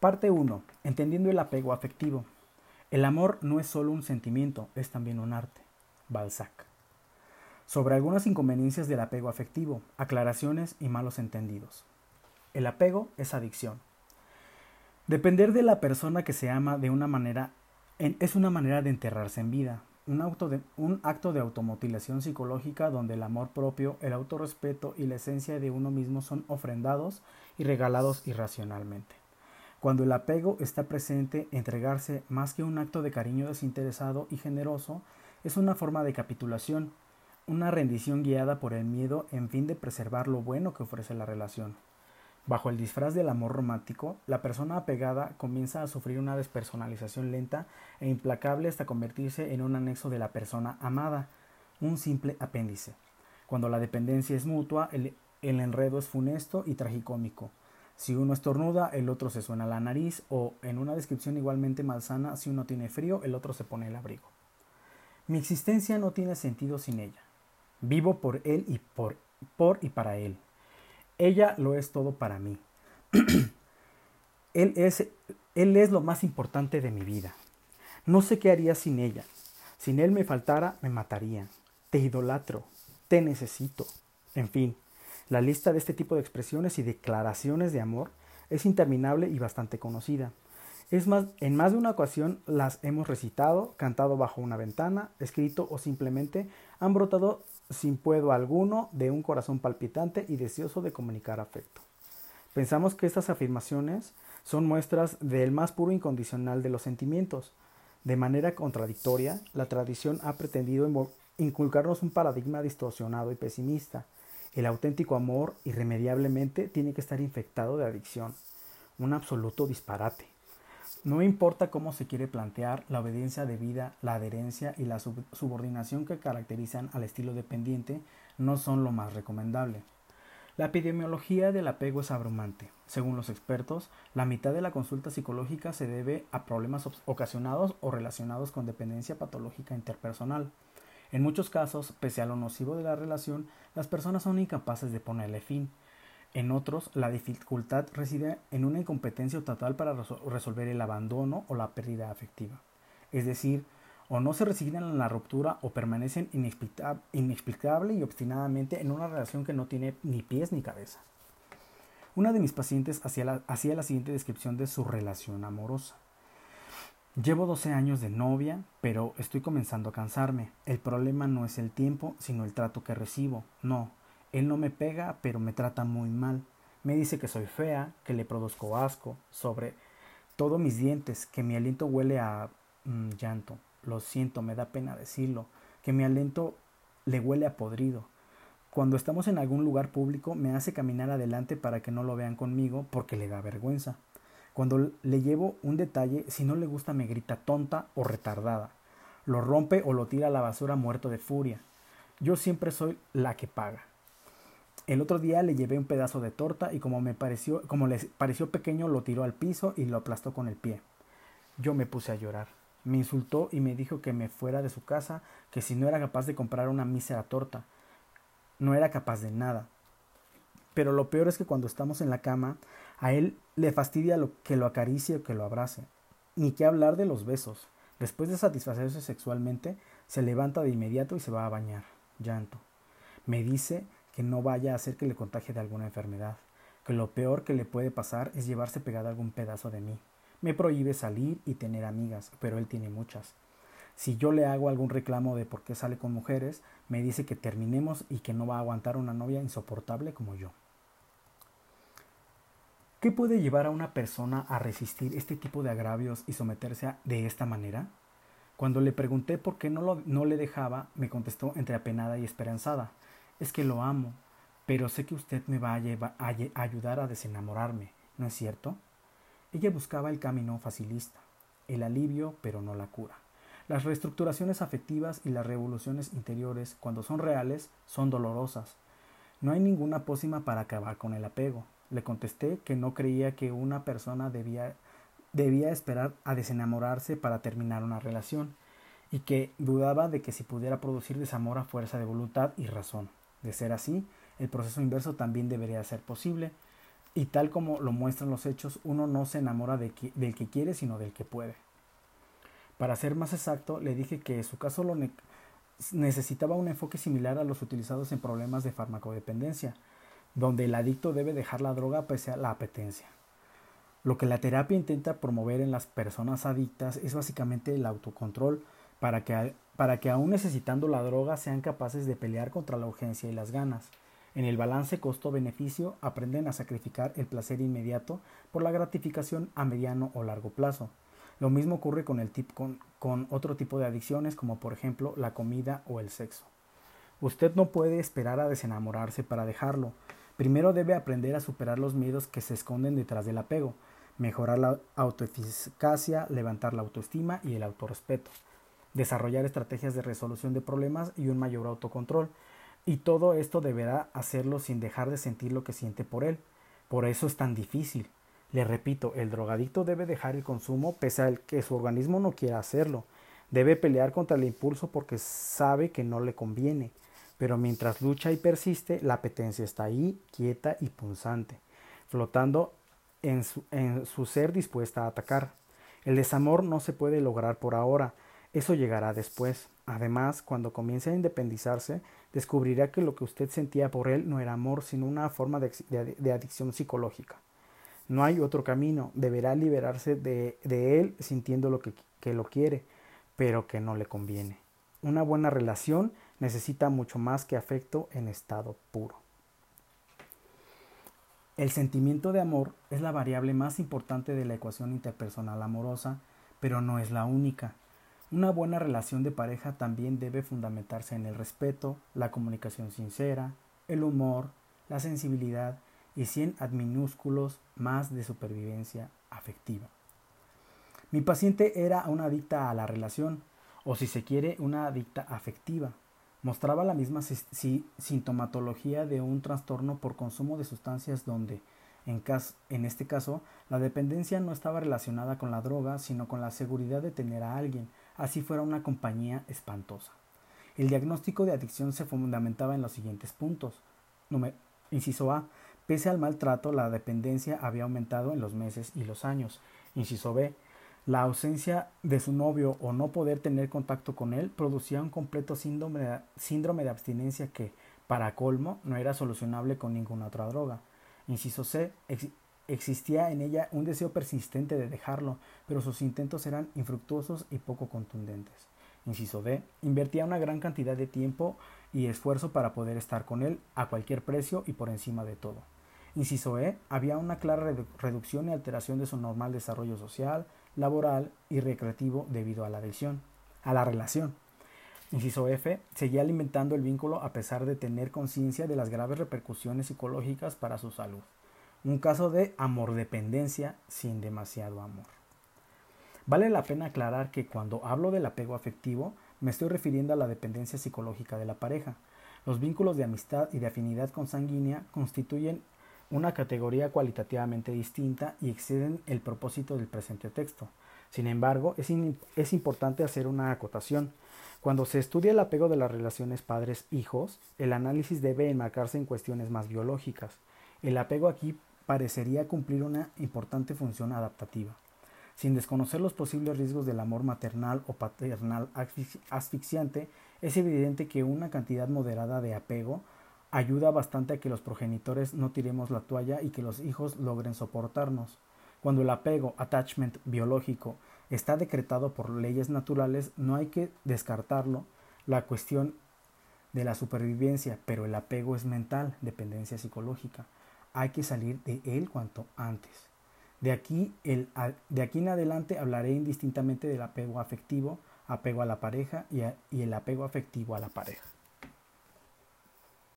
Parte 1. Entendiendo el apego afectivo. El amor no es solo un sentimiento, es también un arte. Balzac. Sobre algunas inconveniencias del apego afectivo, aclaraciones y malos entendidos. El apego es adicción. Depender de la persona que se ama de una manera es una manera de enterrarse en vida, un, acto de automutilación psicológica donde el amor propio, el autorrespeto y la esencia de uno mismo son ofrendados y regalados irracionalmente. Cuando el apego está presente, entregarse más que un acto de cariño desinteresado y generoso es una forma de capitulación, una rendición guiada por el miedo en fin de preservar lo bueno que ofrece la relación. Bajo el disfraz del amor romántico, la persona apegada comienza a sufrir una despersonalización lenta e implacable hasta convertirse en un anexo de la persona amada, un simple apéndice. Cuando la dependencia es mutua, el, el enredo es funesto y tragicómico. Si uno estornuda, el otro se suena la nariz o, en una descripción igualmente malsana, si uno tiene frío, el otro se pone el abrigo. Mi existencia no tiene sentido sin ella. Vivo por él y por, por y para él. Ella lo es todo para mí. él, es, él es lo más importante de mi vida. No sé qué haría sin ella. Sin él me faltara, me mataría. Te idolatro. Te necesito. En fin, la lista de este tipo de expresiones y declaraciones de amor es interminable y bastante conocida. Es más, en más de una ocasión las hemos recitado, cantado bajo una ventana, escrito o simplemente han brotado sin puedo alguno de un corazón palpitante y deseoso de comunicar afecto. Pensamos que estas afirmaciones son muestras del más puro incondicional de los sentimientos. De manera contradictoria, la tradición ha pretendido inculcarnos un paradigma distorsionado y pesimista, el auténtico amor irremediablemente tiene que estar infectado de adicción, un absoluto disparate. No importa cómo se quiere plantear, la obediencia debida, la adherencia y la subordinación que caracterizan al estilo dependiente no son lo más recomendable. La epidemiología del apego es abrumante. Según los expertos, la mitad de la consulta psicológica se debe a problemas ocasionados o relacionados con dependencia patológica interpersonal. En muchos casos, pese a lo nocivo de la relación, las personas son incapaces de ponerle fin. En otros, la dificultad reside en una incompetencia total para resolver el abandono o la pérdida afectiva. Es decir, o no se resignan a la ruptura o permanecen inexplicable y obstinadamente en una relación que no tiene ni pies ni cabeza. Una de mis pacientes hacía la, hacía la siguiente descripción de su relación amorosa. Llevo 12 años de novia, pero estoy comenzando a cansarme. El problema no es el tiempo, sino el trato que recibo. No, él no me pega, pero me trata muy mal. Me dice que soy fea, que le produzco asco, sobre todo mis dientes, que mi aliento huele a mm, llanto. Lo siento, me da pena decirlo, que mi aliento le huele a podrido. Cuando estamos en algún lugar público me hace caminar adelante para que no lo vean conmigo porque le da vergüenza. Cuando le llevo un detalle, si no le gusta me grita tonta o retardada. Lo rompe o lo tira a la basura muerto de furia. Yo siempre soy la que paga. El otro día le llevé un pedazo de torta y como me pareció, como le pareció pequeño, lo tiró al piso y lo aplastó con el pie. Yo me puse a llorar. Me insultó y me dijo que me fuera de su casa, que si no era capaz de comprar una mísera torta. No era capaz de nada. Pero lo peor es que cuando estamos en la cama, a él le fastidia lo, que lo acaricie o que lo abrace. Ni que hablar de los besos. Después de satisfacerse sexualmente, se levanta de inmediato y se va a bañar. Llanto. Me dice que no vaya a hacer que le contagie de alguna enfermedad, que lo peor que le puede pasar es llevarse pegado algún pedazo de mí. Me prohíbe salir y tener amigas, pero él tiene muchas. Si yo le hago algún reclamo de por qué sale con mujeres, me dice que terminemos y que no va a aguantar una novia insoportable como yo. ¿Qué puede llevar a una persona a resistir este tipo de agravios y someterse de esta manera? Cuando le pregunté por qué no, no le dejaba, me contestó entre apenada y esperanzada. Es que lo amo, pero sé que usted me va a, a ayudar a desenamorarme, ¿no es cierto? Ella buscaba el camino facilista, el alivio, pero no la cura. Las reestructuraciones afectivas y las revoluciones interiores, cuando son reales, son dolorosas. No hay ninguna pócima para acabar con el apego. Le contesté que no creía que una persona debía, debía esperar a desenamorarse para terminar una relación y que dudaba de que si pudiera producir desamor a fuerza de voluntad y razón. De ser así, el proceso inverso también debería ser posible. Y tal como lo muestran los hechos, uno no se enamora de del que quiere, sino del que puede. Para ser más exacto, le dije que su caso lo necesitaba un enfoque similar a los utilizados en problemas de farmacodependencia, donde el adicto debe dejar la droga pese a la apetencia. Lo que la terapia intenta promover en las personas adictas es básicamente el autocontrol para que, para que aún necesitando la droga sean capaces de pelear contra la urgencia y las ganas. En el balance costo-beneficio aprenden a sacrificar el placer inmediato por la gratificación a mediano o largo plazo. Lo mismo ocurre con, el tip, con, con otro tipo de adicciones como por ejemplo la comida o el sexo. Usted no puede esperar a desenamorarse para dejarlo. Primero debe aprender a superar los miedos que se esconden detrás del apego mejorar la autoeficacia, levantar la autoestima y el autorrespeto, desarrollar estrategias de resolución de problemas y un mayor autocontrol. Y todo esto deberá hacerlo sin dejar de sentir lo que siente por él. Por eso es tan difícil. Le repito, el drogadicto debe dejar el consumo pese a que su organismo no quiera hacerlo. Debe pelear contra el impulso porque sabe que no le conviene. Pero mientras lucha y persiste, la apetencia está ahí, quieta y punzante, flotando en su, ser dispuesta a atacar. El desamor no se puede lograr por ahora, eso llegará después. Además, cuando comience a independizarse, descubrirá que lo que usted sentía por él no era amor, sino una forma de, adicción psicológica. No hay otro camino, deberá liberarse de, él sintiendo lo que, que lo quiere, pero que no le conviene. Una buena relación necesita mucho más que afecto en estado puro. El sentimiento de amor es la variable más importante de la ecuación interpersonal amorosa, pero no es la única. Una buena relación de pareja también debe fundamentarse en el respeto, la comunicación sincera, el humor, la sensibilidad y cien adminúsculos más de supervivencia afectiva. Mi paciente era una adicta a la relación, o si se quiere, una adicta afectiva mostraba la misma sintomatología de un trastorno por consumo de sustancias donde, en, este caso, la dependencia no estaba relacionada con la droga, sino con la seguridad de tener a alguien, así fuera una compañía espantosa. El diagnóstico de adicción se fundamentaba en los siguientes puntos. inciso A. Pese al maltrato, la dependencia había aumentado en los meses y los años. Inciso B. La ausencia de su novio o no poder tener contacto con él producía un completo síndrome de, abstinencia que, para colmo, no era solucionable con ninguna otra droga. Inciso C. existía en ella un deseo persistente de dejarlo, pero sus intentos eran infructuosos y poco contundentes. Inciso D. Invertía una gran cantidad de tiempo y esfuerzo para poder estar con él a cualquier precio y por encima de todo. Inciso E. Había una clara reducción y alteración de su normal desarrollo social, laboral y recreativo debido a la adicción, a la relación. Inciso F, seguía alimentando el vínculo a pesar de tener conciencia de las graves repercusiones psicológicas para su salud. Un caso de amor-dependencia sin demasiado amor. Vale la pena aclarar que cuando hablo del apego afectivo, me estoy refiriendo a la dependencia psicológica de la pareja. Los vínculos de amistad y de afinidad consanguínea constituyen una categoría cualitativamente distinta y exceden el propósito del presente texto. Sin embargo, es, es importante hacer una acotación. Cuando se estudia el apego de las relaciones padres-hijos, el análisis debe enmarcarse en cuestiones más biológicas. El apego aquí parecería cumplir una importante función adaptativa. Sin desconocer los posibles riesgos del amor maternal o paternal asfixiante, es evidente que una cantidad moderada de apego ayuda bastante a que los progenitores no tiremos la toalla y que los hijos logren soportarnos. Cuando el apego, attachment biológico, está decretado por leyes naturales, no hay que descartarlo la cuestión de la supervivencia, pero el apego es mental, dependencia psicológica. Hay que salir de él cuanto antes. De aquí, el, de aquí en adelante hablaré indistintamente del apego afectivo, apego a la pareja y, y el apego afectivo a la pareja.